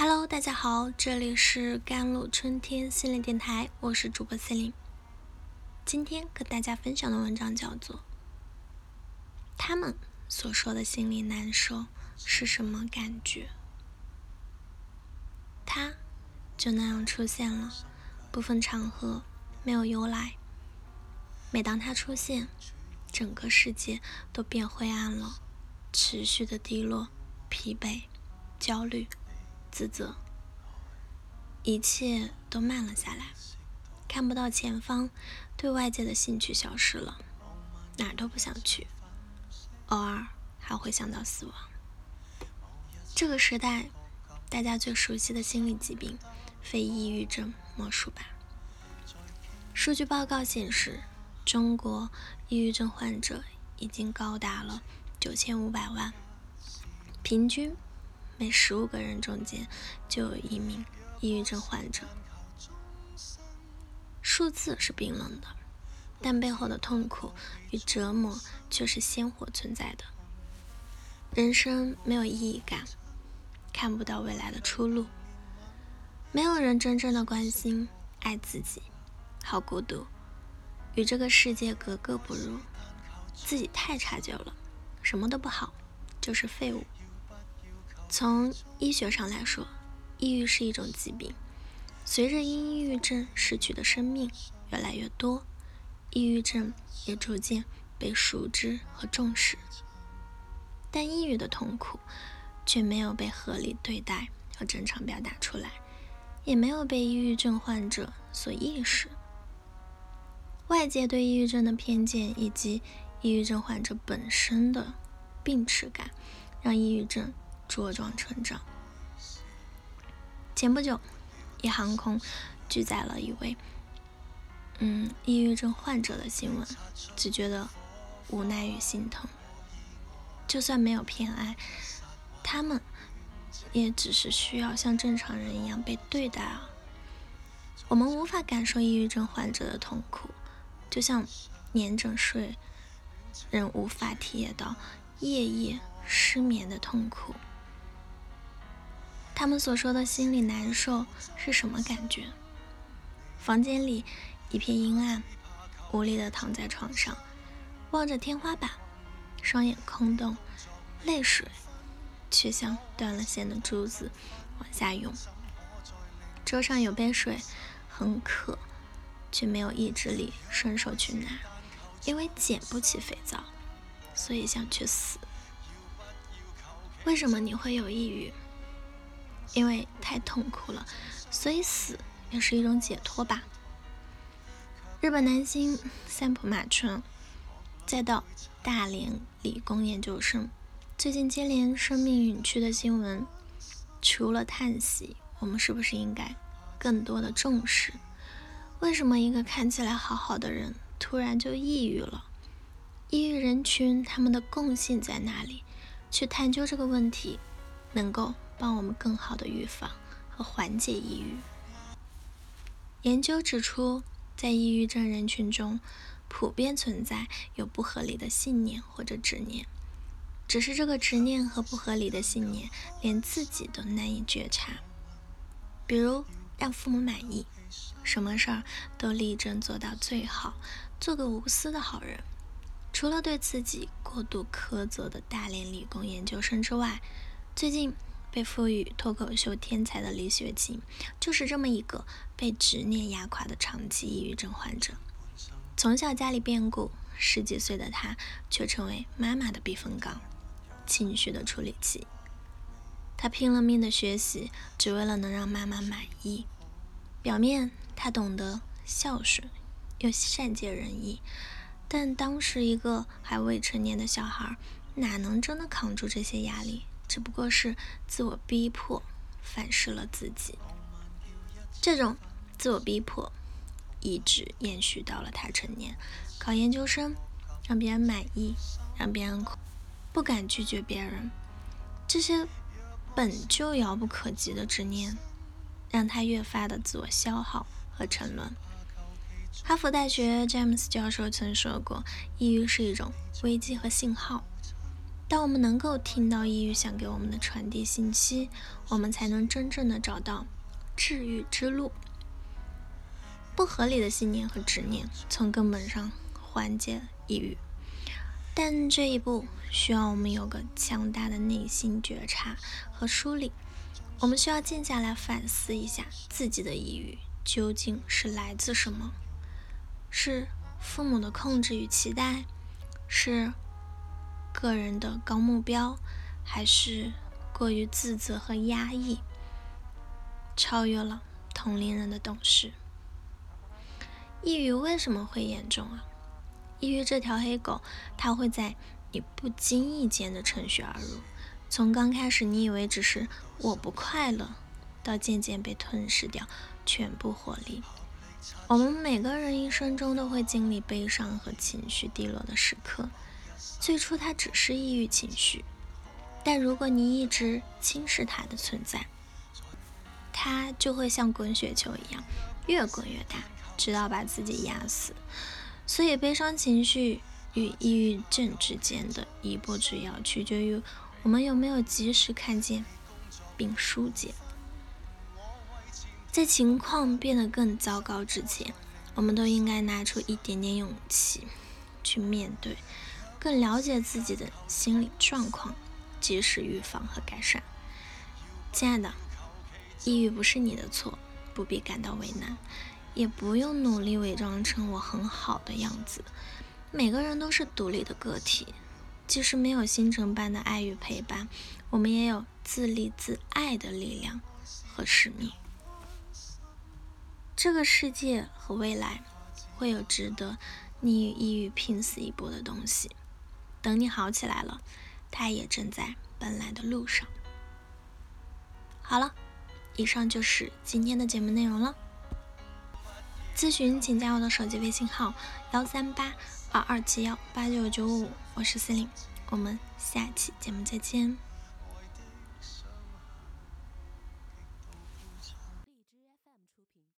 Hello，大家好，这里是甘露春天心灵电台，我是主播 c e l i n e 今天跟大家分享的文章叫做《他们所说的心里难受是什么感觉》。他就那样出现了，不分场合，没有由来。每当他出现，整个世界都变灰暗了，持续的低落、疲惫、焦虑。自责，一切都慢了下来，看不到前方，对外界的兴趣消失了，哪儿都不想去，偶尔还会想到死亡。这个时代，大家最熟悉的心理疾病，非抑郁症莫属吧？数据报告显示，中国抑郁症患者已经高达了九千五百万，平均。每十五个人中间就有一名抑郁症患者。数字是冰冷的，但背后的痛苦与折磨却是鲜活存在的。人生没有意义感，看不到未来的出路，没有人真正的关心爱自己，好孤独，与这个世界格格不入，自己太差劲了，什么都不好，就是废物。从医学上来说，抑郁是一种疾病。随着因抑郁症逝去的生命越来越多，抑郁症也逐渐被熟知和重视。但抑郁的痛苦却没有被合理对待和正常表达出来，也没有被抑郁症患者所意识。外界对抑郁症的偏见以及抑郁症患者本身的病耻感，让抑郁症。茁壮成长。前不久，一航空拒载了一位嗯抑郁症患者的新闻，只觉得无奈与心疼。就算没有偏爱，他们也只是需要像正常人一样被对待啊。我们无法感受抑郁症患者的痛苦，就像年整睡人无法体验到夜夜失眠的痛苦。他们所说的心里难受是什么感觉？房间里一片阴暗，无力地躺在床上，望着天花板，双眼空洞，泪水却像断了线的珠子往下涌。桌上有杯水，很渴，却没有意志力伸手去拿，因为捡不起肥皂，所以想去死。为什么你会有抑郁？因为太痛苦了，所以死也是一种解脱吧。日本男星三浦马春，再到大连理工研究生，最近接连生命陨去的新闻，除了叹息，我们是不是应该更多的重视？为什么一个看起来好好的人，突然就抑郁了？抑郁人群他们的共性在哪里？去探究这个问题，能够。帮我们更好的预防和缓解抑郁。研究指出，在抑郁症人群中，普遍存在有不合理的信念或者执念，只是这个执念和不合理的信念连自己都难以觉察。比如，让父母满意，什么事儿都力争做到最好，做个无私的好人。除了对自己过度苛责的大连理工研究生之外，最近。被赋予脱口秀天才的李雪琴，就是这么一个被执念压垮的长期抑郁症患者。从小家里变故，十几岁的她却成为妈妈的避风港，情绪的处理器。她拼了命的学习，只为了能让妈妈满意。表面她懂得孝顺，又善解人意，但当时一个还未成年的小孩，哪能真的扛住这些压力？只不过是自我逼迫，反噬了自己。这种自我逼迫一直延续到了他成年，考研究生，让别人满意，让别人不敢拒绝别人。这些本就遥不可及的执念，让他越发的自我消耗和沉沦。哈佛大学詹姆斯教授曾说过：“抑郁是一种危机和信号。”当我们能够听到抑郁想给我们的传递信息，我们才能真正的找到治愈之路。不合理的信念和执念从根本上缓解抑郁，但这一步需要我们有个强大的内心觉察和梳理。我们需要静下来反思一下自己的抑郁究竟是来自什么？是父母的控制与期待？是？个人的高目标，还是过于自责和压抑，超越了同龄人的懂事。抑郁为什么会严重啊？抑郁这条黑狗，它会在你不经意间的趁虚而入，从刚开始你以为只是我不快乐，到渐渐被吞噬掉全部活力。我们每个人一生中都会经历悲伤和情绪低落的时刻。最初它只是抑郁情绪，但如果你一直轻视它的存在，它就会像滚雪球一样越滚越大，直到把自己压死。所以，悲伤情绪与抑郁症之间的一步之遥，取决于我们有没有及时看见并疏解。在情况变得更糟糕之前，我们都应该拿出一点点勇气去面对。更了解自己的心理状况，及时预防和改善。亲爱的，抑郁不是你的错，不必感到为难，也不用努力伪装成我很好的样子。每个人都是独立的个体，即使没有星辰般的爱与陪伴，我们也有自立自爱的力量和使命。这个世界和未来，会有值得你与抑郁拼死一搏的东西。等你好起来了，他也正在奔来的路上。好了，以上就是今天的节目内容了。咨询请加我的手机微信号：幺三八二二七幺八九九五，我是司令，我们下期节目再见。